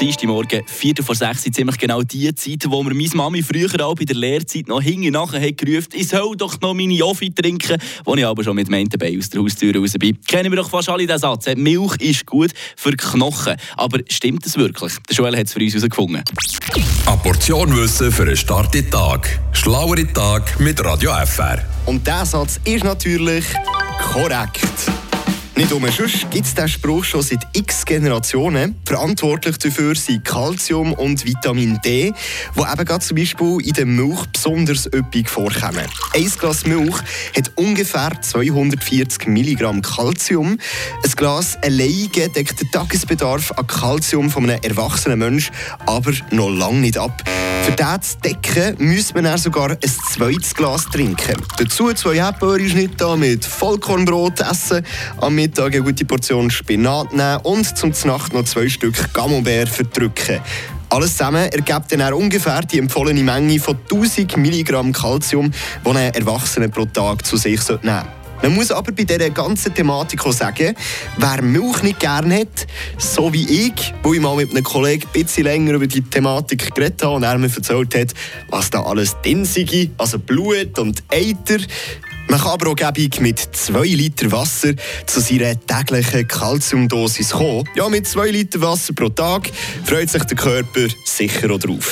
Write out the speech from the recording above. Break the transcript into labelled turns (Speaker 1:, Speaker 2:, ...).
Speaker 1: Dienstagmorgen, 4 vor 6 ziemlich genau die Zeit, wo mir meine Mami früher auch bei der Lehrzeit noch hinten nachher hat gerufen, ich soll doch noch meine Joffi trinken, wo ich aber schon mit meinem Bein aus der Haustür raus bin. Kennen wir doch fast alle den Satz. Milch ist gut für Knochen. Aber stimmt das wirklich? Der Joel hat es für uns herausgefunden.
Speaker 2: Eine Portion Wissen für einen starken Tag. Schlauere Tag mit Radio FR.
Speaker 3: Und dieser Satz ist natürlich korrekt. Nicht um sonst gibt es diesen Spruch schon seit x Generationen. Verantwortlich dafür sind Calcium und Vitamin D, die eben gerade zum Beispiel in der Milch besonders üppig vorkommen. Ein Glas Milch hat ungefähr 240 Milligramm Calcium. Ein Glas alleine deckt den Tagesbedarf an Calcium von einem erwachsenen Menschen aber noch lange nicht ab. Für das zu decken, müsste man dann sogar ein zweites Glas trinken. Dazu zwei Erdbeerschnitte mit Vollkornbrot essen, am Mittag eine gute Portion Spinat nehmen und zum Nacht noch zwei Stück Camembert verdrücken. Alles zusammen ergibt dann ungefähr die empfohlene Menge von 1000 Milligramm Calcium, die ein Erwachsener pro Tag zu sich nehmen sollte. Man muss aber bei dieser ganzen Thematik auch sagen, wer Milch nicht gerne hat, so wie ich, wo ich mal mit einem Kollegen ein bisschen länger über die Thematik geredet habe und er mir erzählt hat, was da alles drin sei, also Blut und Eiter. Man kann aber auch gäbig mit 2 Liter Wasser zu seiner täglichen Kalziumdosis kommen. Ja, mit 2 Liter Wasser pro Tag freut sich der Körper sicher auch drauf.